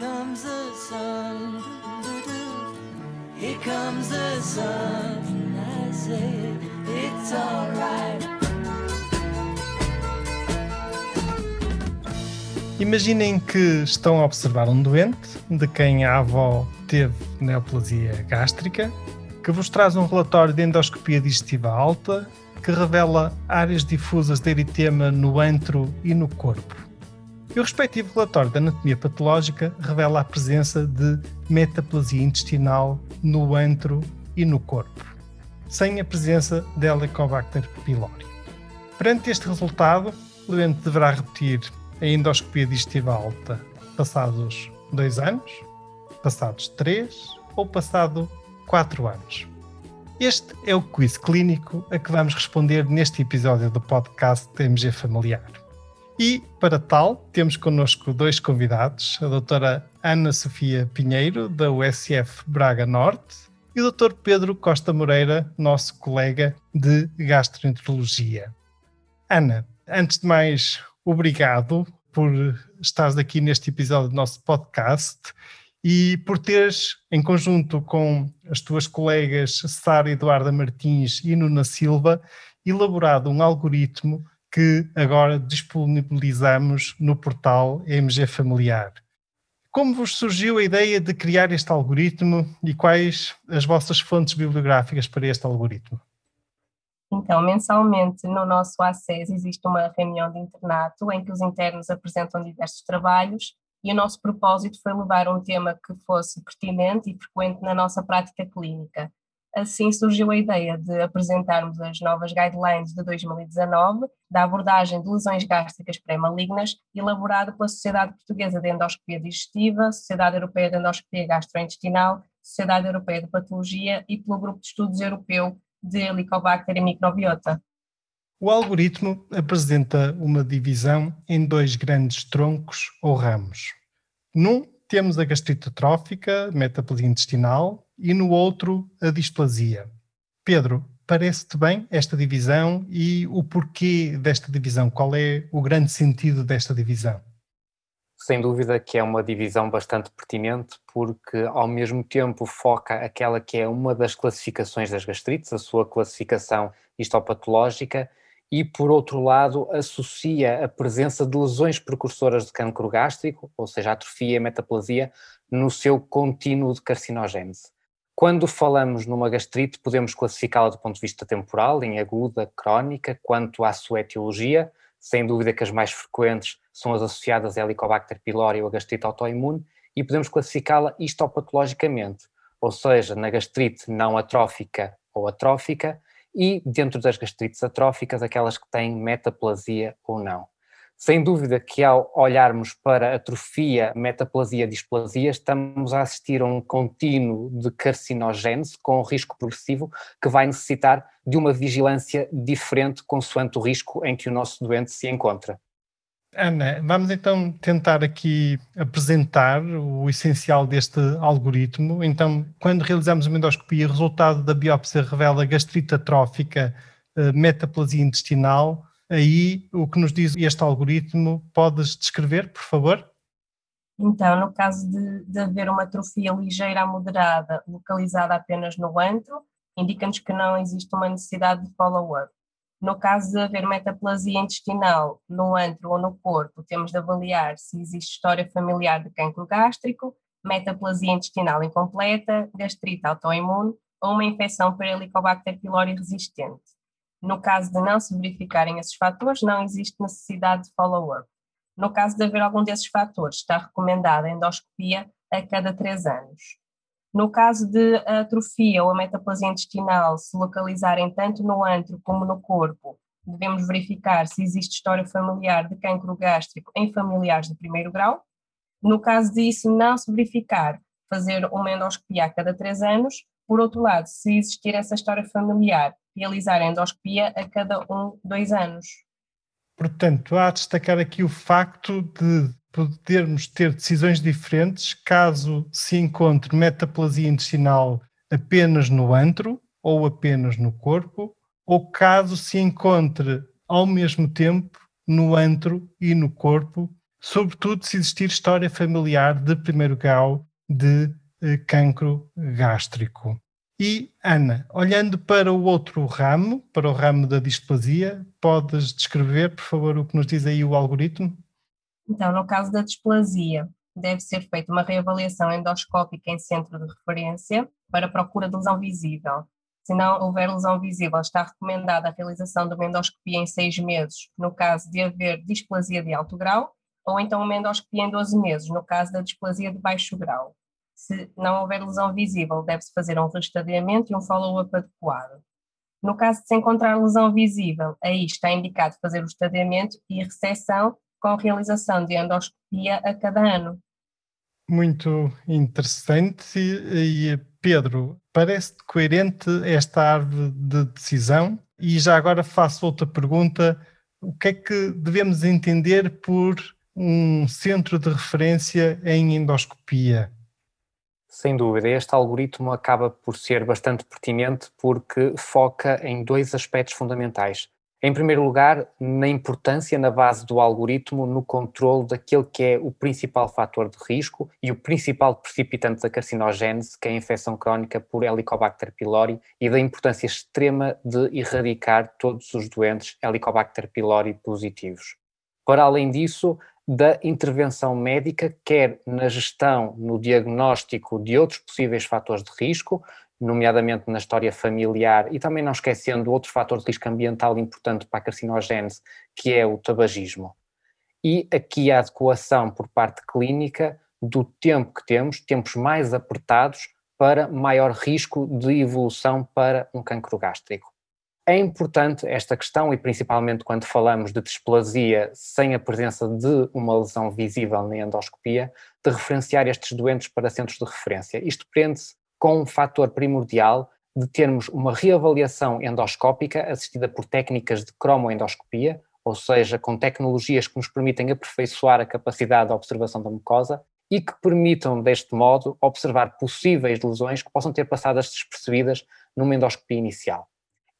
Comes the sun. Here comes the sun. I say it's alright. Imaginem que estão a observar um doente de quem a avó teve neoplasia gástrica, que vos traz um relatório de endoscopia digestiva alta que revela áreas difusas de eritema no antro e no corpo. E o respectivo relatório de anatomia patológica revela a presença de metaplasia intestinal no antro e no corpo, sem a presença de Helicobacter pylori. Perante este resultado, o doente deverá repetir a endoscopia digestiva alta passados dois anos, passados três ou passado quatro anos. Este é o quiz clínico a que vamos responder neste episódio do podcast MG Familiar. E, para tal, temos connosco dois convidados, a doutora Ana Sofia Pinheiro, da USF Braga Norte, e o doutor Pedro Costa Moreira, nosso colega de gastroenterologia. Ana, antes de mais, obrigado por estares aqui neste episódio do nosso podcast e por teres, em conjunto com as tuas colegas Sara Eduarda Martins e Nuna Silva, elaborado um algoritmo que agora disponibilizamos no portal MG Familiar. Como vos surgiu a ideia de criar este algoritmo e quais as vossas fontes bibliográficas para este algoritmo? Então, mensalmente no nosso ACES existe uma reunião de internato em que os internos apresentam diversos trabalhos e o nosso propósito foi levar um tema que fosse pertinente e frequente na nossa prática clínica. Assim surgiu a ideia de apresentarmos as novas guidelines de 2019 da abordagem de lesões gástricas pré-malignas, elaborada pela Sociedade Portuguesa de Endoscopia Digestiva, Sociedade Europeia de Endoscopia Gastrointestinal, Sociedade Europeia de Patologia e pelo Grupo de Estudos Europeu de Helicobacter e Microbiota. O algoritmo apresenta uma divisão em dois grandes troncos ou ramos. Num temos a gastrite atrófica, metaplasia intestinal, e no outro a displasia. Pedro, parece-te bem esta divisão e o porquê desta divisão? Qual é o grande sentido desta divisão? Sem dúvida que é uma divisão bastante pertinente, porque ao mesmo tempo foca aquela que é uma das classificações das gastrites, a sua classificação histopatológica, e por outro lado associa a presença de lesões precursoras de cancro gástrico, ou seja, atrofia e metaplasia, no seu contínuo de carcinogênese. Quando falamos numa gastrite, podemos classificá-la do ponto de vista temporal, em aguda, crónica, quanto à sua etiologia. Sem dúvida que as mais frequentes são as associadas a Helicobacter pylori ou a gastrite autoimune, e podemos classificá-la histopatologicamente, ou seja, na gastrite não atrófica ou atrófica, e dentro das gastrites atróficas, aquelas que têm metaplasia ou não. Sem dúvida que ao olharmos para atrofia, metaplasia, displasia, estamos a assistir a um contínuo de carcinogênese com risco progressivo que vai necessitar de uma vigilância diferente consoante o risco em que o nosso doente se encontra. Ana, vamos então tentar aqui apresentar o essencial deste algoritmo. Então, quando realizamos uma endoscopia, o resultado da biópsia revela gastrite atrófica, eh, metaplasia intestinal. Aí, o que nos diz este algoritmo, podes descrever, por favor? Então, no caso de, de haver uma atrofia ligeira a moderada localizada apenas no antro, indica-nos que não existe uma necessidade de follow-up. No caso de haver metaplasia intestinal no antro ou no corpo, temos de avaliar se existe história familiar de cancro gástrico, metaplasia intestinal incompleta, gastrite autoimune ou uma infecção por Helicobacter pylori resistente. No caso de não se verificarem esses fatores, não existe necessidade de follow-up. No caso de haver algum desses fatores, está recomendada a endoscopia a cada três anos. No caso de atrofia ou a metaplasia intestinal se localizarem tanto no antro como no corpo, devemos verificar se existe história familiar de cancro gástrico em familiares de primeiro grau. No caso disso não se verificar, fazer uma endoscopia a cada três anos. Por outro lado, se existir essa história familiar, realizar endoscopia a cada um, dois anos. Portanto, há a destacar aqui o facto de podermos ter decisões diferentes caso se encontre metaplasia intestinal apenas no antro ou apenas no corpo, ou caso se encontre ao mesmo tempo no antro e no corpo, sobretudo se existir história familiar de primeiro grau de eh, cancro gástrico. E, Ana, olhando para o outro ramo, para o ramo da displasia, podes descrever, por favor, o que nos diz aí o algoritmo? Então, no caso da displasia, deve ser feita uma reavaliação endoscópica em centro de referência para procura de lesão visível. Se não houver lesão visível, está recomendada a realização de uma endoscopia em seis meses, no caso de haver displasia de alto grau, ou então uma endoscopia em 12 meses, no caso da displasia de baixo grau. Se não houver lesão visível, deve-se fazer um restadiamento e um follow-up adequado. No caso de se encontrar lesão visível, aí está indicado fazer o estadiamento e recessão com realização de endoscopia a cada ano. Muito interessante. E, Pedro, parece coerente esta árvore de decisão? E já agora faço outra pergunta: o que é que devemos entender por um centro de referência em endoscopia? Sem dúvida, este algoritmo acaba por ser bastante pertinente porque foca em dois aspectos fundamentais. Em primeiro lugar, na importância na base do algoritmo no controle daquele que é o principal fator de risco e o principal precipitante da carcinogênese, que é a infecção crónica por Helicobacter pylori, e da importância extrema de erradicar todos os doentes Helicobacter pylori positivos. Para além disso, da intervenção médica, quer na gestão, no diagnóstico de outros possíveis fatores de risco, nomeadamente na história familiar, e também não esquecendo outro fator de risco ambiental importante para a carcinogênese, que é o tabagismo. E aqui a adequação por parte clínica do tempo que temos, tempos mais apertados, para maior risco de evolução para um cancro gástrico. É importante esta questão, e principalmente quando falamos de displasia sem a presença de uma lesão visível na endoscopia, de referenciar estes doentes para centros de referência. Isto prende-se com um fator primordial de termos uma reavaliação endoscópica assistida por técnicas de cromoendoscopia, ou seja, com tecnologias que nos permitem aperfeiçoar a capacidade de observação da mucosa e que permitam, deste modo, observar possíveis lesões que possam ter passado despercebidas numa endoscopia inicial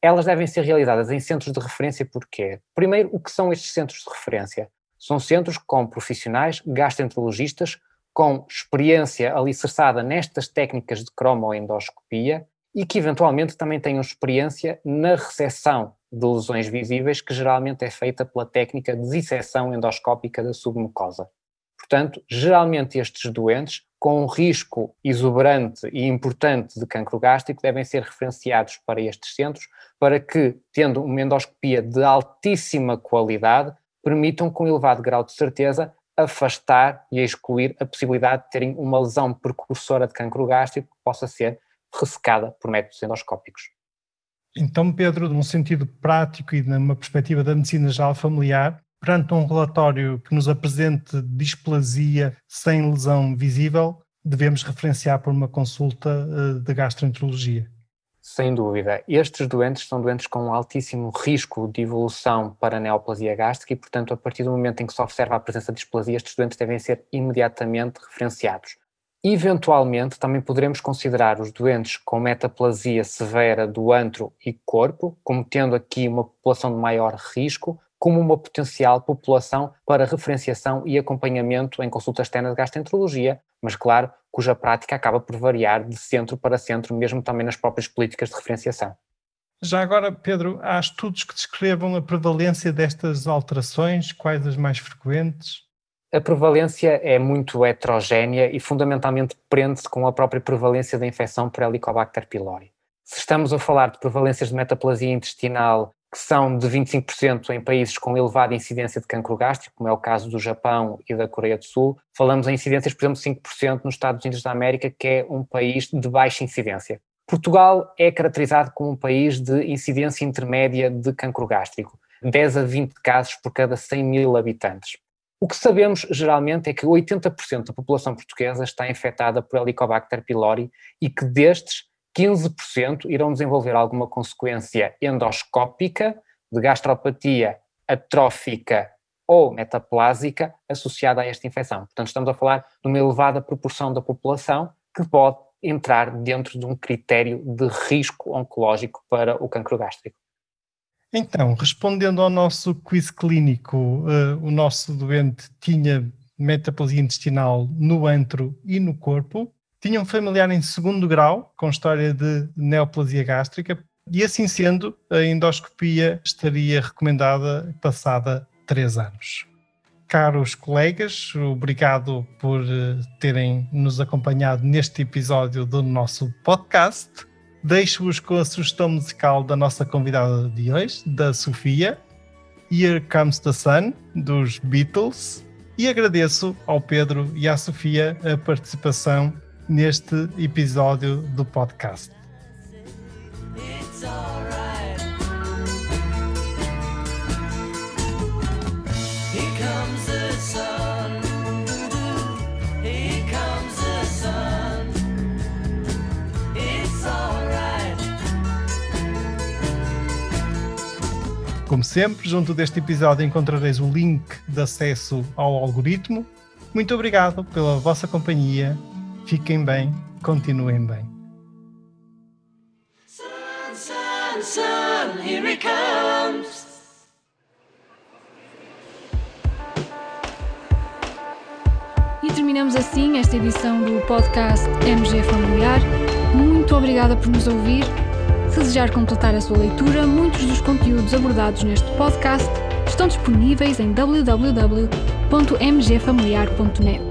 elas devem ser realizadas em centros de referência porque, primeiro, o que são estes centros de referência? São centros com profissionais gastroenterologistas com experiência alicerçada nestas técnicas de cromoendoscopia e que eventualmente também tenham experiência na recepção de lesões visíveis, que geralmente é feita pela técnica de disseção endoscópica da submucosa. Portanto, geralmente estes doentes com um risco exuberante e importante de cancro gástrico devem ser referenciados para estes centros para que, tendo uma endoscopia de altíssima qualidade, permitam com elevado grau de certeza afastar e excluir a possibilidade de terem uma lesão precursora de cancro gástrico que possa ser ressecada por métodos endoscópicos. Então, Pedro, num sentido prático e numa perspectiva da medicina geral familiar, perante um relatório que nos apresente displasia sem lesão visível, devemos referenciar por uma consulta eh, de gastroenterologia. Sem dúvida. Estes doentes são doentes com altíssimo risco de evolução para neoplasia gástrica e, portanto, a partir do momento em que se observa a presença de displasia, estes doentes devem ser imediatamente referenciados. Eventualmente, também poderemos considerar os doentes com metaplasia severa do antro e corpo, como tendo aqui uma população de maior risco, como uma potencial população para referenciação e acompanhamento em consulta externa de gastroenterologia, mas claro, cuja prática acaba por variar de centro para centro, mesmo também nas próprias políticas de referenciação. Já agora, Pedro, há estudos que descrevam a prevalência destas alterações? Quais as mais frequentes? A prevalência é muito heterogénea e fundamentalmente prende-se com a própria prevalência da infecção por Helicobacter pylori. Se estamos a falar de prevalências de metaplasia intestinal que são de 25% em países com elevada incidência de cancro gástrico, como é o caso do Japão e da Coreia do Sul. Falamos em incidências, por exemplo, 5% nos Estados Unidos da América, que é um país de baixa incidência. Portugal é caracterizado como um país de incidência intermédia de cancro gástrico, 10 a 20 casos por cada 100 mil habitantes. O que sabemos geralmente é que 80% da população portuguesa está infectada por Helicobacter pylori e que destes 15% irão desenvolver alguma consequência endoscópica de gastropatia atrófica ou metaplásica associada a esta infecção. Portanto, estamos a falar de uma elevada proporção da população que pode entrar dentro de um critério de risco oncológico para o cancro gástrico. Então, respondendo ao nosso quiz clínico, uh, o nosso doente tinha metaplasia intestinal no antro e no corpo, tinha um familiar em segundo grau com história de neoplasia gástrica e assim sendo, a endoscopia estaria recomendada passada três anos. Caros colegas, obrigado por eh, terem nos acompanhado neste episódio do nosso podcast. Deixo-vos com a sugestão musical da nossa convidada de hoje, da Sofia, Here Comes the Sun, dos Beatles, e agradeço ao Pedro e à Sofia a participação neste episódio do podcast. Como sempre, junto deste episódio encontrareis o link de acesso ao algoritmo. Muito obrigado pela vossa companhia Fiquem bem, continuem bem. Sun, sun, sun, here he comes. E terminamos assim esta edição do podcast MG Familiar. Muito obrigada por nos ouvir. Se desejar completar a sua leitura, muitos dos conteúdos abordados neste podcast estão disponíveis em www.mgfamiliar.net.